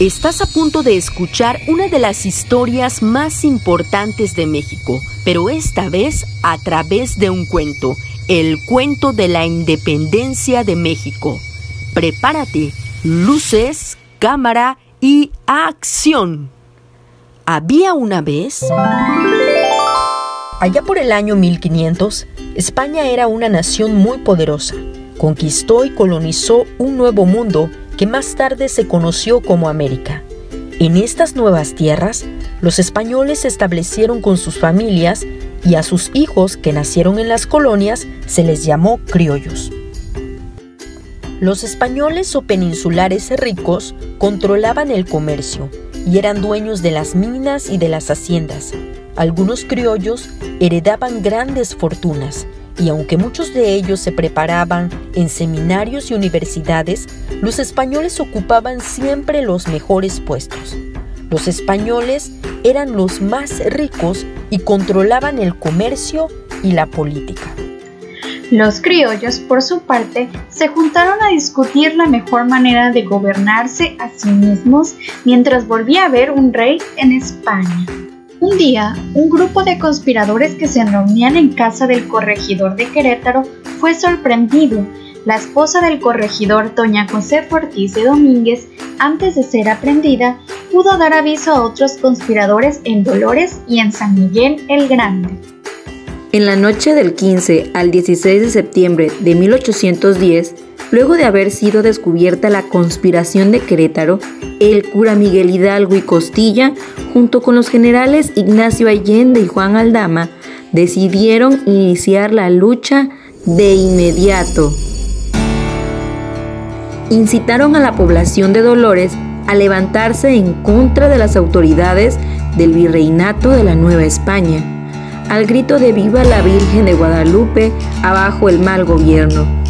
Estás a punto de escuchar una de las historias más importantes de México, pero esta vez a través de un cuento, el cuento de la independencia de México. Prepárate, luces, cámara y acción. Había una vez... Allá por el año 1500, España era una nación muy poderosa. Conquistó y colonizó un nuevo mundo que más tarde se conoció como América. En estas nuevas tierras, los españoles se establecieron con sus familias y a sus hijos que nacieron en las colonias se les llamó criollos. Los españoles o peninsulares ricos controlaban el comercio y eran dueños de las minas y de las haciendas. Algunos criollos heredaban grandes fortunas y aunque muchos de ellos se preparaban en seminarios y universidades, los españoles ocupaban siempre los mejores puestos. Los españoles eran los más ricos y controlaban el comercio y la política. Los criollos, por su parte, se juntaron a discutir la mejor manera de gobernarse a sí mismos mientras volvía a haber un rey en España. Un día, un grupo de conspiradores que se reunían en casa del corregidor de Querétaro fue sorprendido. La esposa del corregidor, doña José Ortiz de Domínguez, antes de ser aprendida, pudo dar aviso a otros conspiradores en Dolores y en San Miguel el Grande. En la noche del 15 al 16 de septiembre de 1810, luego de haber sido descubierta la conspiración de Querétaro, el cura Miguel Hidalgo y Costilla, junto con los generales Ignacio Allende y Juan Aldama, decidieron iniciar la lucha de inmediato. Incitaron a la población de Dolores a levantarse en contra de las autoridades del virreinato de la Nueva España, al grito de Viva la Virgen de Guadalupe, abajo el mal gobierno.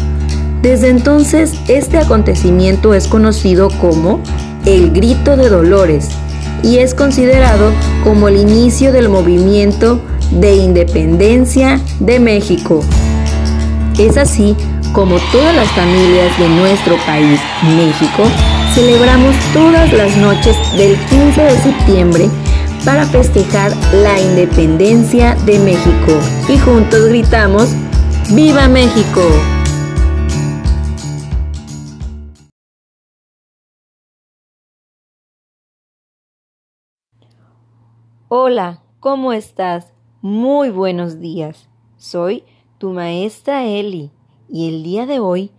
Desde entonces, este acontecimiento es conocido como el Grito de Dolores y es considerado como el inicio del movimiento de independencia de México. Es así como todas las familias de nuestro país, México, celebramos todas las noches del 15 de septiembre para festejar la independencia de México y juntos gritamos, ¡Viva México! Hola, ¿cómo estás? Muy buenos días. Soy tu maestra Eli y el día de hoy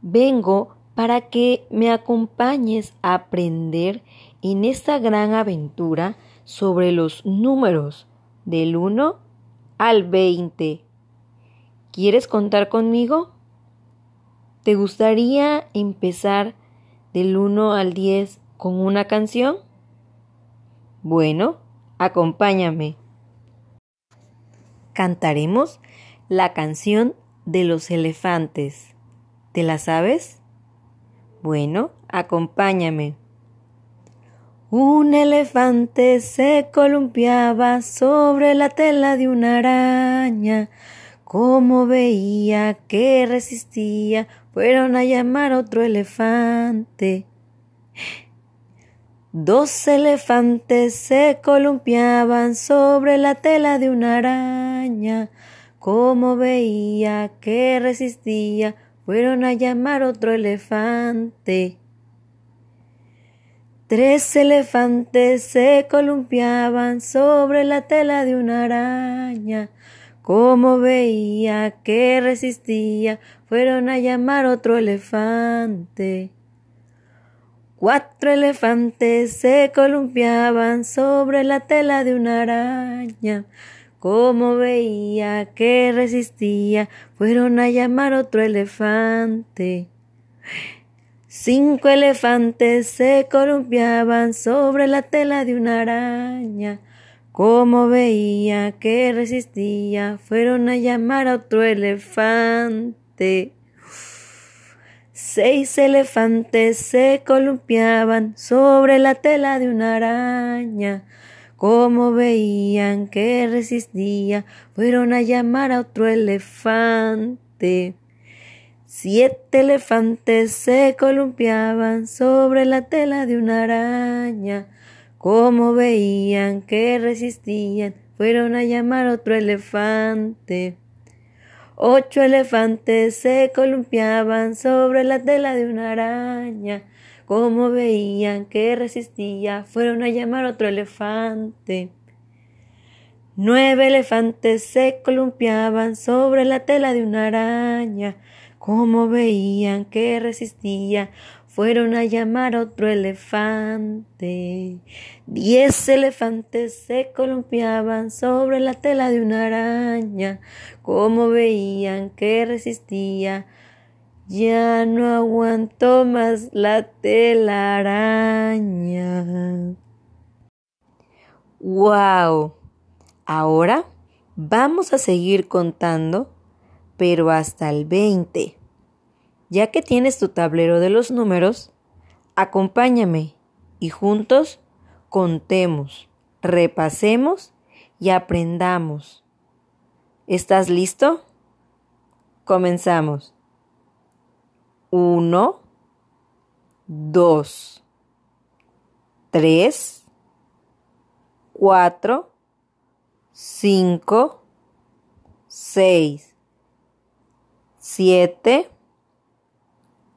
vengo para que me acompañes a aprender en esta gran aventura sobre los números del 1 al 20. ¿Quieres contar conmigo? ¿Te gustaría empezar del 1 al 10 con una canción? Bueno, Acompáñame. Cantaremos la canción de los elefantes. ¿Te la sabes? Bueno, acompáñame. Un elefante se columpiaba sobre la tela de una araña. Como veía que resistía, fueron a llamar otro elefante. Dos elefantes se columpiaban sobre la tela de una araña. Como veía que resistía, fueron a llamar otro elefante. Tres elefantes se columpiaban sobre la tela de una araña. Como veía que resistía, fueron a llamar otro elefante. Cuatro elefantes se columpiaban sobre la tela de una araña. Como veía que resistía, fueron a llamar otro elefante. Cinco elefantes se columpiaban sobre la tela de una araña. Como veía que resistía, fueron a llamar a otro elefante. Seis elefantes se columpiaban sobre la tela de una araña. Como veían que resistía, fueron a llamar a otro elefante. Siete elefantes se columpiaban sobre la tela de una araña. Como veían que resistían, fueron a llamar otro elefante. Ocho elefantes se columpiaban sobre la tela de una araña. Como veían que resistía, fueron a llamar otro elefante. Nueve elefantes se columpiaban sobre la tela de una araña. Como veían que resistía, fueron a llamar otro elefante. Diez elefantes se columpiaban sobre la tela de una araña. Como veían que resistía, ya no aguantó más la telaraña. ¡Wow! Ahora vamos a seguir contando pero hasta el 20. Ya que tienes tu tablero de los números, acompáñame y juntos contemos, repasemos y aprendamos. ¿Estás listo? Comenzamos. 1, 2, 3, 4, 5, 6, siete,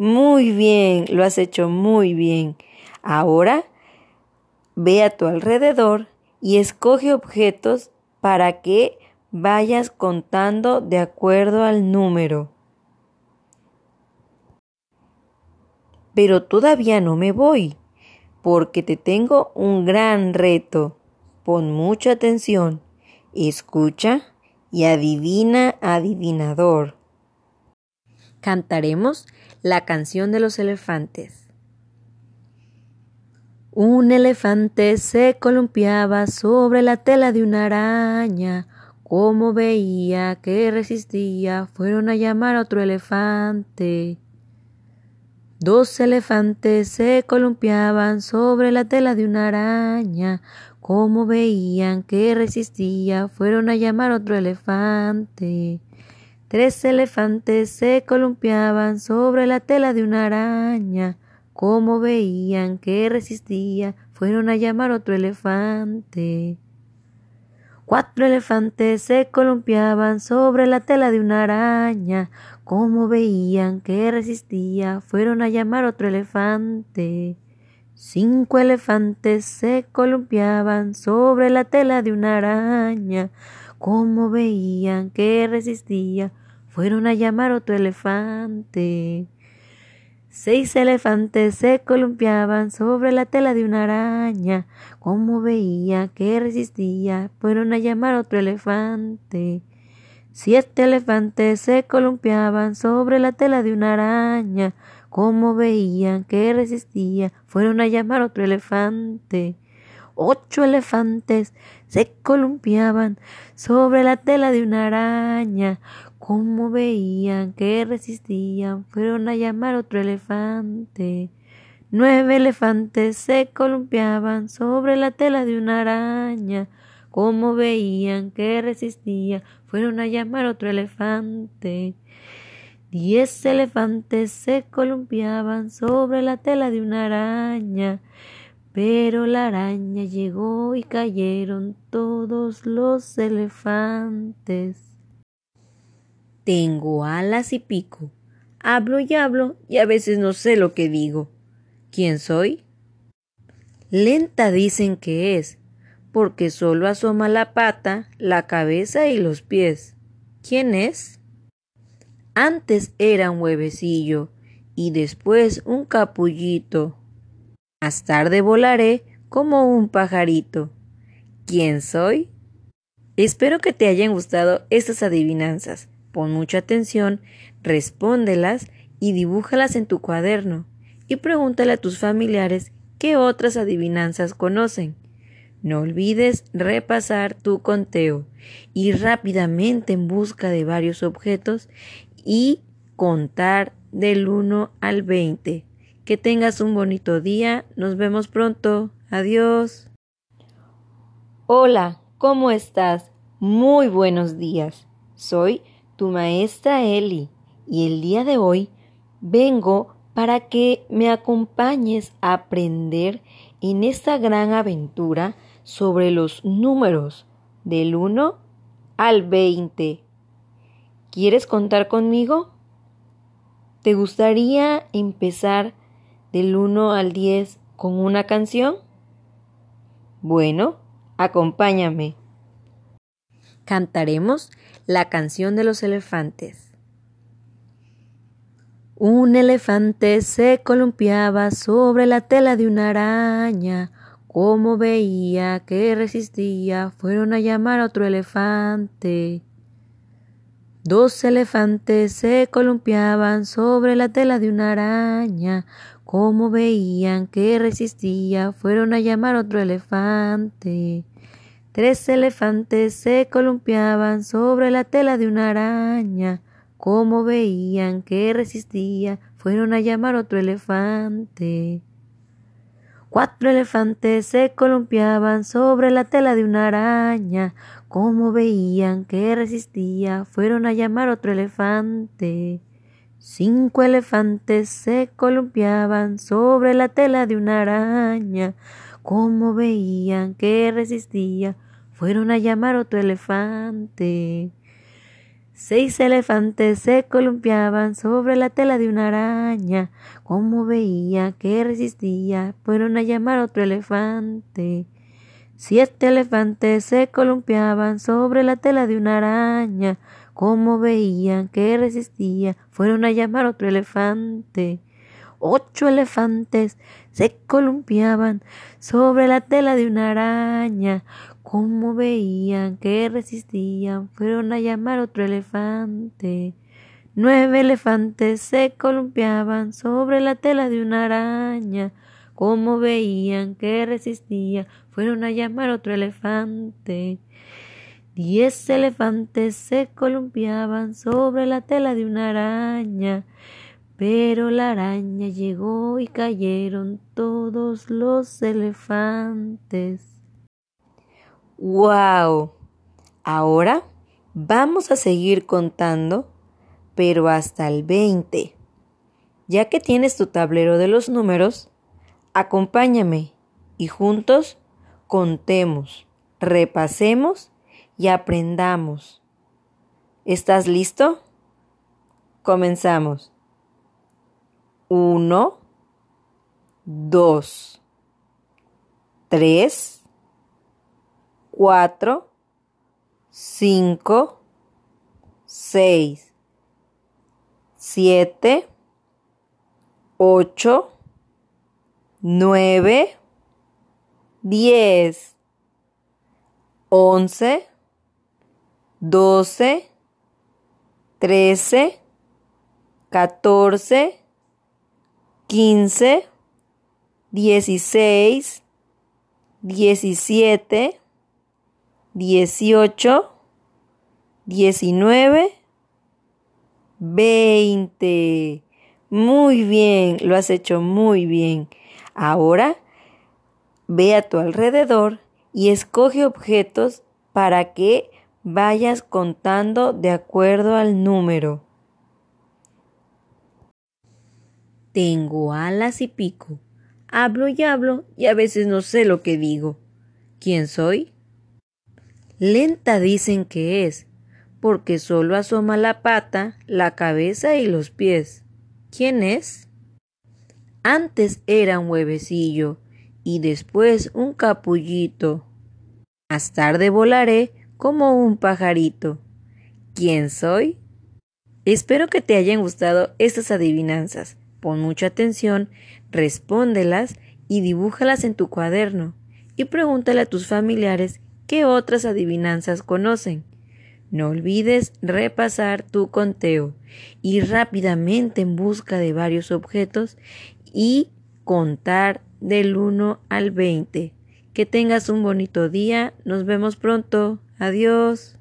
Muy bien, lo has hecho muy bien. Ahora ve a tu alrededor y escoge objetos para que vayas contando de acuerdo al número. Pero todavía no me voy, porque te tengo un gran reto. Pon mucha atención, escucha y adivina adivinador cantaremos la canción de los elefantes. Un elefante se columpiaba sobre la tela de una araña. Como veía que resistía, fueron a llamar a otro elefante. Dos elefantes se columpiaban sobre la tela de una araña. Como veían que resistía, fueron a llamar a otro elefante. Tres elefantes se columpiaban sobre la tela de una araña. Como veían que resistía, fueron a llamar otro elefante. Cuatro elefantes se columpiaban sobre la tela de una araña. Como veían que resistía, fueron a llamar otro elefante. Cinco elefantes se columpiaban sobre la tela de una araña. Como veían que resistía, fueron a llamar otro elefante. Seis elefantes se columpiaban sobre la tela de una araña. Como veía que resistía, fueron a llamar otro elefante. Siete elefantes se columpiaban sobre la tela de una araña. Como veían que resistía, fueron a llamar otro elefante. Ocho elefantes se columpiaban sobre la tela de una araña. Como veían que resistían, fueron a llamar otro elefante. Nueve elefantes se columpiaban sobre la tela de una araña. Como veían que resistía, fueron a llamar otro elefante. Diez elefantes se columpiaban sobre la tela de una araña. Pero la araña llegó y cayeron todos los elefantes. Tengo alas y pico. Hablo y hablo y a veces no sé lo que digo. ¿Quién soy? Lenta dicen que es, porque solo asoma la pata, la cabeza y los pies. ¿Quién es? Antes era un huevecillo y después un capullito. Más tarde volaré como un pajarito. ¿Quién soy? Espero que te hayan gustado estas adivinanzas. Pon mucha atención, respóndelas y dibújalas en tu cuaderno y pregúntale a tus familiares qué otras adivinanzas conocen. No olvides repasar tu conteo, ir rápidamente en busca de varios objetos y contar del 1 al 20. Que tengas un bonito día. Nos vemos pronto. Adiós. Hola, ¿cómo estás? Muy buenos días. Soy tu maestra Eli y el día de hoy vengo para que me acompañes a aprender en esta gran aventura sobre los números del 1 al 20. ¿Quieres contar conmigo? ¿Te gustaría empezar del 1 al 10 con una canción? Bueno, acompáñame. Cantaremos la canción de los elefantes. Un elefante se columpiaba sobre la tela de una araña. Como veía que resistía, fueron a llamar a otro elefante. Dos elefantes se columpiaban sobre la tela de una araña. Como veían que resistía, fueron a llamar otro elefante. Tres elefantes se columpiaban sobre la tela de una araña. Como veían que resistía, fueron a llamar otro elefante. Cuatro elefantes se columpiaban sobre la tela de una araña. Como veían que resistía, fueron a llamar otro elefante. Cinco elefantes se columpiaban sobre la tela de una araña. Como veían que resistía, fueron a llamar otro elefante. Seis elefantes se columpiaban sobre la tela de una araña. Como veía que resistía, fueron a llamar otro elefante. Siete elefantes se columpiaban sobre la tela de una araña. Como veían que resistía, fueron a llamar otro elefante. Ocho elefantes se columpiaban sobre la tela de una araña. Como veían que resistían, fueron a llamar otro elefante. Nueve elefantes se columpiaban sobre la tela de una araña. Como veían que resistía, fueron a llamar otro elefante. Diez elefantes se columpiaban sobre la tela de una araña. Pero la araña llegó y cayeron todos los elefantes. ¡Wow! Ahora vamos a seguir contando, pero hasta el 20. Ya que tienes tu tablero de los números, acompáñame y juntos contemos, repasemos y aprendamos. ¿Estás listo? Comenzamos. Uno, dos, tres, cuatro, cinco, seis, siete, ocho, nueve, diez, once, doce, trece, catorce, quince, dieciséis, diecisiete, dieciocho, diecinueve, veinte. Muy bien, lo has hecho muy bien. Ahora ve a tu alrededor y escoge objetos para que vayas contando de acuerdo al número. Tengo alas y pico. Hablo y hablo y a veces no sé lo que digo. ¿Quién soy? Lenta dicen que es, porque solo asoma la pata, la cabeza y los pies. ¿Quién es? Antes era un huevecillo y después un capullito. Más tarde volaré como un pajarito. ¿Quién soy? Espero que te hayan gustado estas adivinanzas. Pon mucha atención, respóndelas y dibújalas en tu cuaderno y pregúntale a tus familiares ¿Qué otras adivinanzas conocen? No olvides repasar tu conteo, ir rápidamente en busca de varios objetos y contar del 1 al 20. Que tengas un bonito día. Nos vemos pronto. Adiós.